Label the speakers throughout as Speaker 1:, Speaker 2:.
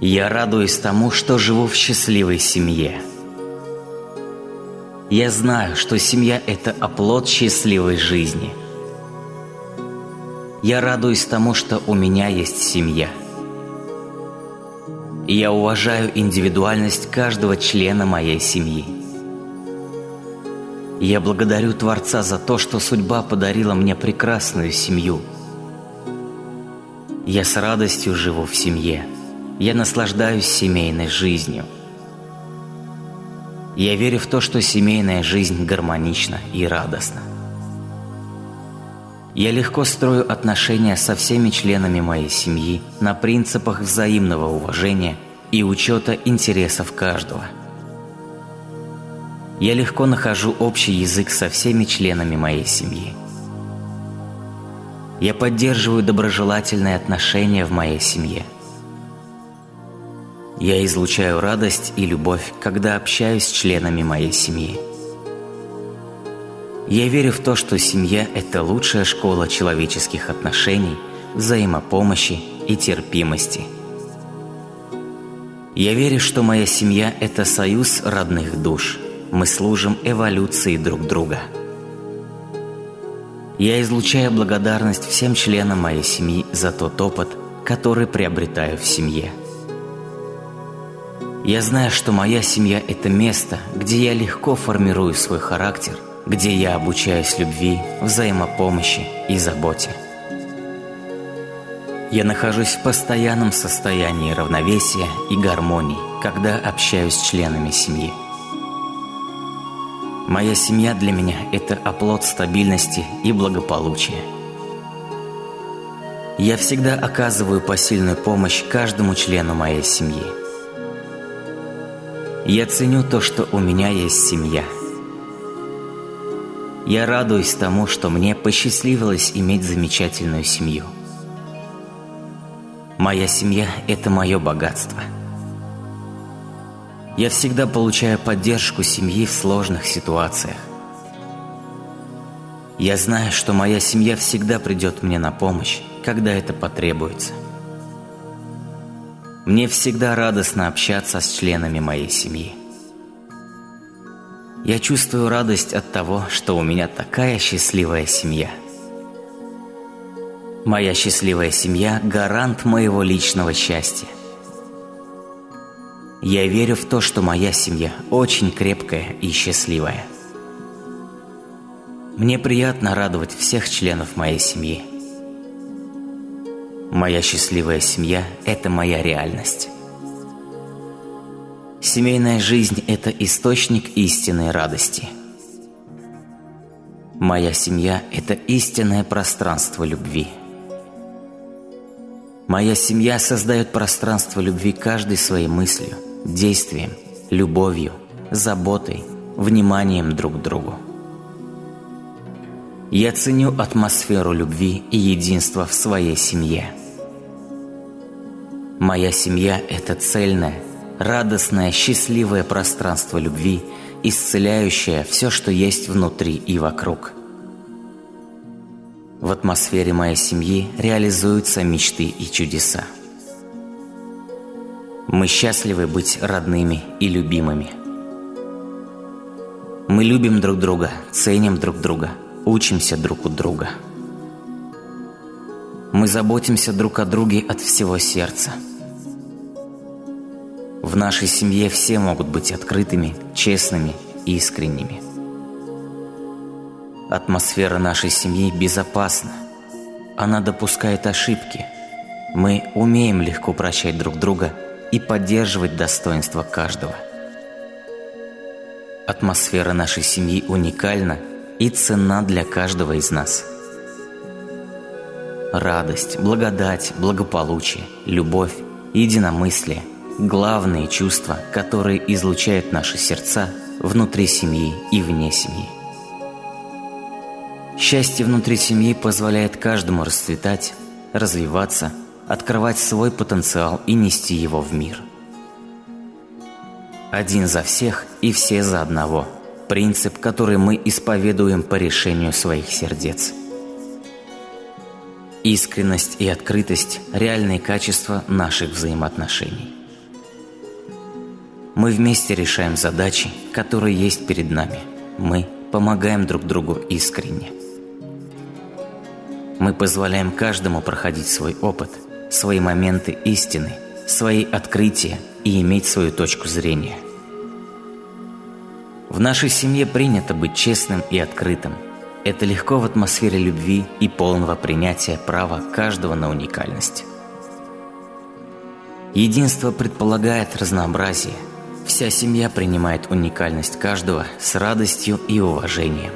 Speaker 1: Я радуюсь тому, что живу в счастливой семье. Я знаю, что семья – это оплот счастливой жизни. Я радуюсь тому, что у меня есть семья. Я уважаю индивидуальность каждого члена моей семьи. Я благодарю Творца за то, что судьба подарила мне прекрасную семью. Я с радостью живу в семье. Я наслаждаюсь семейной жизнью. Я верю в то, что семейная жизнь гармонична и радостна. Я легко строю отношения со всеми членами моей семьи на принципах взаимного уважения и учета интересов каждого – я легко нахожу общий язык со всеми членами моей семьи. Я поддерживаю доброжелательные отношения в моей семье. Я излучаю радость и любовь, когда общаюсь с членами моей семьи. Я верю в то, что семья – это лучшая школа человеческих отношений, взаимопомощи и терпимости. Я верю, что моя семья – это союз родных душ – мы служим эволюции друг друга. Я излучаю благодарность всем членам моей семьи за тот опыт, который приобретаю в семье. Я знаю, что моя семья – это место, где я легко формирую свой характер, где я обучаюсь любви, взаимопомощи и заботе. Я нахожусь в постоянном состоянии равновесия и гармонии, когда общаюсь с членами семьи. Моя семья для меня – это оплот стабильности и благополучия. Я всегда оказываю посильную помощь каждому члену моей семьи. Я ценю то, что у меня есть семья. Я радуюсь тому, что мне посчастливилось иметь замечательную семью. Моя семья – это мое богатство – я всегда получаю поддержку семьи в сложных ситуациях. Я знаю, что моя семья всегда придет мне на помощь, когда это потребуется. Мне всегда радостно общаться с членами моей семьи. Я чувствую радость от того, что у меня такая счастливая семья. Моя счастливая семья – гарант моего личного счастья. Я верю в то, что моя семья очень крепкая и счастливая. Мне приятно радовать всех членов моей семьи. Моя счастливая семья – это моя реальность. Семейная жизнь – это источник истинной радости. Моя семья – это истинное пространство любви – Моя семья создает пространство любви каждой своей мыслью, действием, любовью, заботой, вниманием друг к другу. Я ценю атмосферу любви и единства в своей семье. Моя семья – это цельное, радостное, счастливое пространство любви, исцеляющее все, что есть внутри и вокруг – в атмосфере моей семьи реализуются мечты и чудеса. Мы счастливы быть родными и любимыми. Мы любим друг друга, ценим друг друга, учимся друг у друга. Мы заботимся друг о друге от всего сердца. В нашей семье все могут быть открытыми, честными и искренними – Атмосфера нашей семьи безопасна. Она допускает ошибки. Мы умеем легко прощать друг друга и поддерживать достоинство каждого. Атмосфера нашей семьи уникальна и ценна для каждого из нас. Радость, благодать, благополучие, любовь, единомыслие – главные чувства, которые излучают наши сердца внутри семьи и вне семьи. Счастье внутри семьи позволяет каждому расцветать, развиваться, открывать свой потенциал и нести его в мир. Один за всех и все за одного – принцип, который мы исповедуем по решению своих сердец. Искренность и открытость – реальные качества наших взаимоотношений. Мы вместе решаем задачи, которые есть перед нами. Мы помогаем друг другу искренне. Мы позволяем каждому проходить свой опыт, свои моменты истины, свои открытия и иметь свою точку зрения. В нашей семье принято быть честным и открытым. Это легко в атмосфере любви и полного принятия права каждого на уникальность. Единство предполагает разнообразие. Вся семья принимает уникальность каждого с радостью и уважением.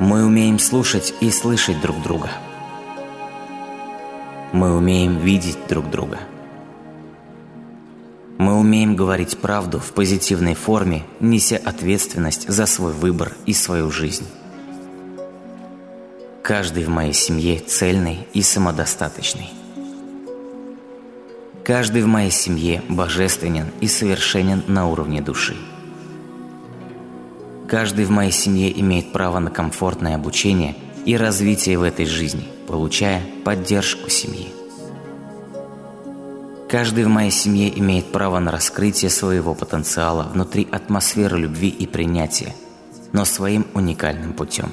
Speaker 1: Мы умеем слушать и слышать друг друга. Мы умеем видеть друг друга. Мы умеем говорить правду в позитивной форме, неся ответственность за свой выбор и свою жизнь. Каждый в моей семье цельный и самодостаточный. Каждый в моей семье божественен и совершенен на уровне души. Каждый в моей семье имеет право на комфортное обучение и развитие в этой жизни, получая поддержку семьи. Каждый в моей семье имеет право на раскрытие своего потенциала внутри атмосферы любви и принятия, но своим уникальным путем.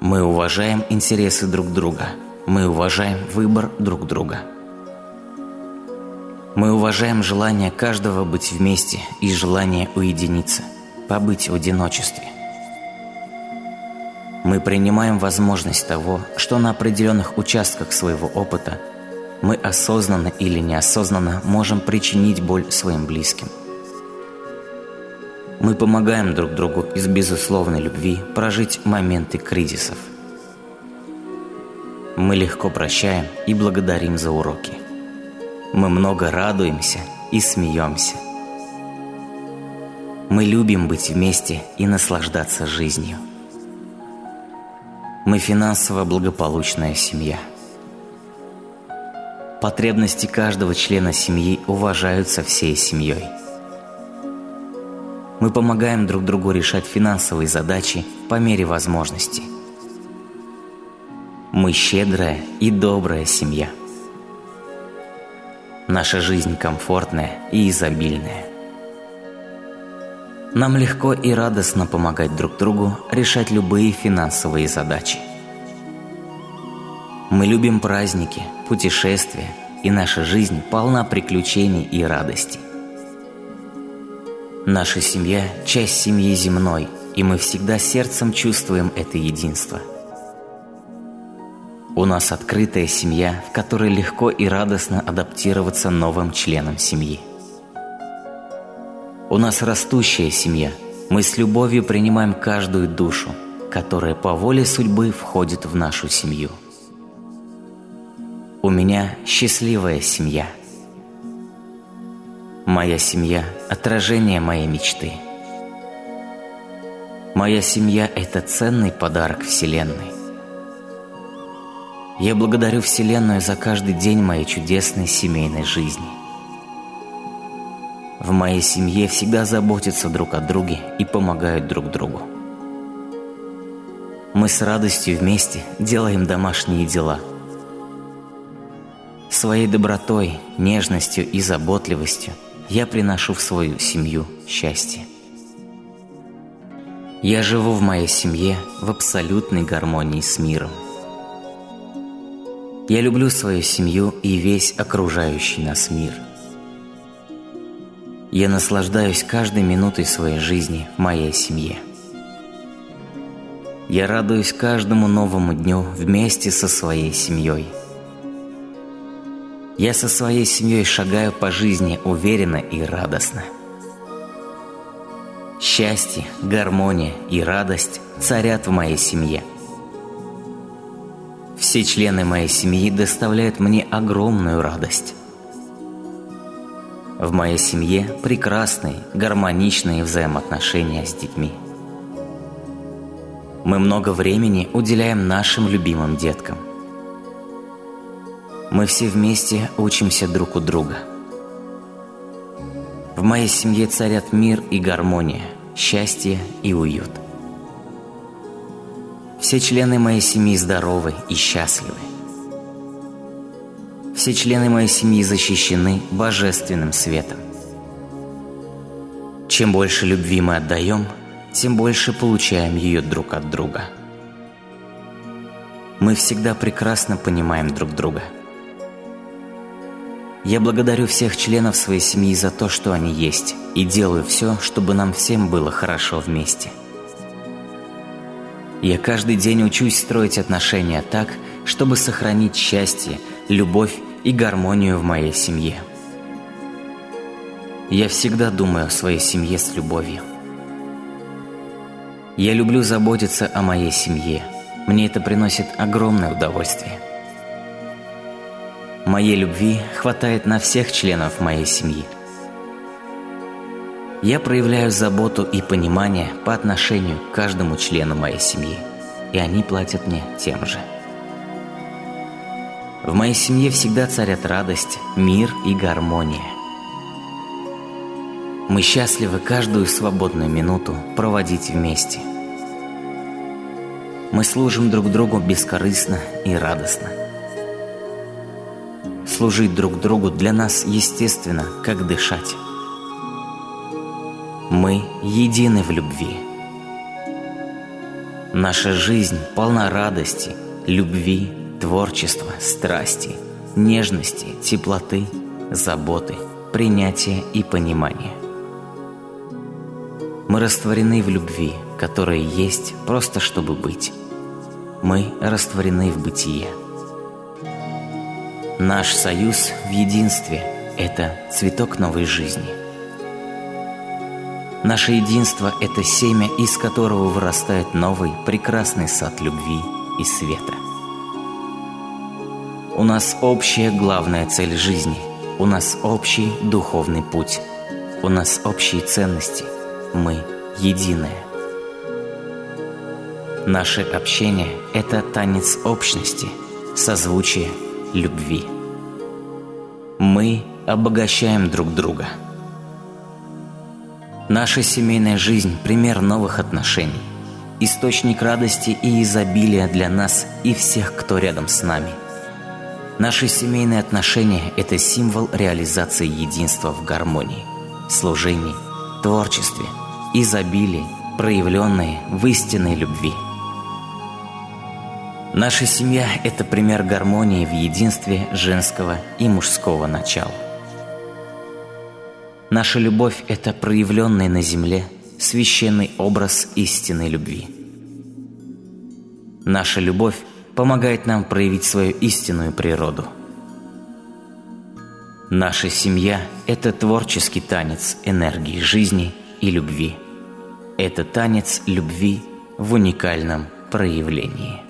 Speaker 1: Мы уважаем интересы друг друга, мы уважаем выбор друг друга. Мы уважаем желание каждого быть вместе и желание уединиться, побыть в одиночестве. Мы принимаем возможность того, что на определенных участках своего опыта мы осознанно или неосознанно можем причинить боль своим близким. Мы помогаем друг другу из безусловной любви прожить моменты кризисов. Мы легко прощаем и благодарим за уроки – мы много радуемся и смеемся. Мы любим быть вместе и наслаждаться жизнью. Мы финансово благополучная семья. Потребности каждого члена семьи уважаются всей семьей. Мы помогаем друг другу решать финансовые задачи по мере возможности. Мы щедрая и добрая семья. Наша жизнь комфортная и изобильная. Нам легко и радостно помогать друг другу решать любые финансовые задачи. Мы любим праздники, путешествия, и наша жизнь полна приключений и радости. Наша семья – часть семьи земной, и мы всегда сердцем чувствуем это единство – у нас открытая семья, в которой легко и радостно адаптироваться новым членам семьи. У нас растущая семья. Мы с любовью принимаем каждую душу, которая по воле судьбы входит в нашу семью. У меня счастливая семья. Моя семья – отражение моей мечты. Моя семья – это ценный подарок Вселенной. Я благодарю Вселенную за каждый день моей чудесной семейной жизни. В моей семье всегда заботятся друг о друге и помогают друг другу. Мы с радостью вместе делаем домашние дела. Своей добротой, нежностью и заботливостью я приношу в свою семью счастье. Я живу в моей семье в абсолютной гармонии с миром. Я люблю свою семью и весь окружающий нас мир. Я наслаждаюсь каждой минутой своей жизни в моей семье. Я радуюсь каждому новому дню вместе со своей семьей. Я со своей семьей шагаю по жизни уверенно и радостно. Счастье, гармония и радость царят в моей семье – все члены моей семьи доставляют мне огромную радость. В моей семье прекрасные, гармоничные взаимоотношения с детьми. Мы много времени уделяем нашим любимым деткам. Мы все вместе учимся друг у друга. В моей семье царят мир и гармония, счастье и уют – все члены моей семьи здоровы и счастливы. все члены моей семьи защищены божественным светом. Чем больше любви мы отдаем, тем больше получаем ее друг от друга. Мы всегда прекрасно понимаем друг друга. Я благодарю всех членов своей семьи за то, что они есть, и делаю все, чтобы нам всем было хорошо вместе. Я каждый день учусь строить отношения так, чтобы сохранить счастье, любовь и гармонию в моей семье. Я всегда думаю о своей семье с любовью. Я люблю заботиться о моей семье. Мне это приносит огромное удовольствие. Моей любви хватает на всех членов моей семьи. Я проявляю заботу и понимание по отношению к каждому члену моей семьи, и они платят мне тем же. В моей семье всегда царят радость, мир и гармония. Мы счастливы каждую свободную минуту проводить вместе. Мы служим друг другу бескорыстно и радостно. Служить друг другу для нас естественно, как дышать. Мы едины в любви. Наша жизнь полна радости, любви, творчества, страсти, нежности, теплоты, заботы, принятия и понимания. Мы растворены в любви, которая есть просто чтобы быть. Мы растворены в бытие. Наш союз в единстве – это цветок новой жизни. Наше единство – это семя, из которого вырастает новый прекрасный сад любви и света. У нас общая главная цель жизни, у нас общий духовный путь, у нас общие ценности – мы единое. Наше общение – это танец общности, созвучие любви. Мы обогащаем друг друга. Наша семейная жизнь – пример новых отношений, источник радости и изобилия для нас и всех, кто рядом с нами. Наши семейные отношения – это символ реализации единства в гармонии, служении, творчестве – изобилие, проявленные в истинной любви. Наша семья – это пример гармонии в единстве женского и мужского начала. Наша любовь – это проявленный на земле священный образ истинной любви. Наша любовь помогает нам проявить свою истинную природу. Наша семья – это творческий танец энергии жизни – и любви. Это танец любви в уникальном проявлении.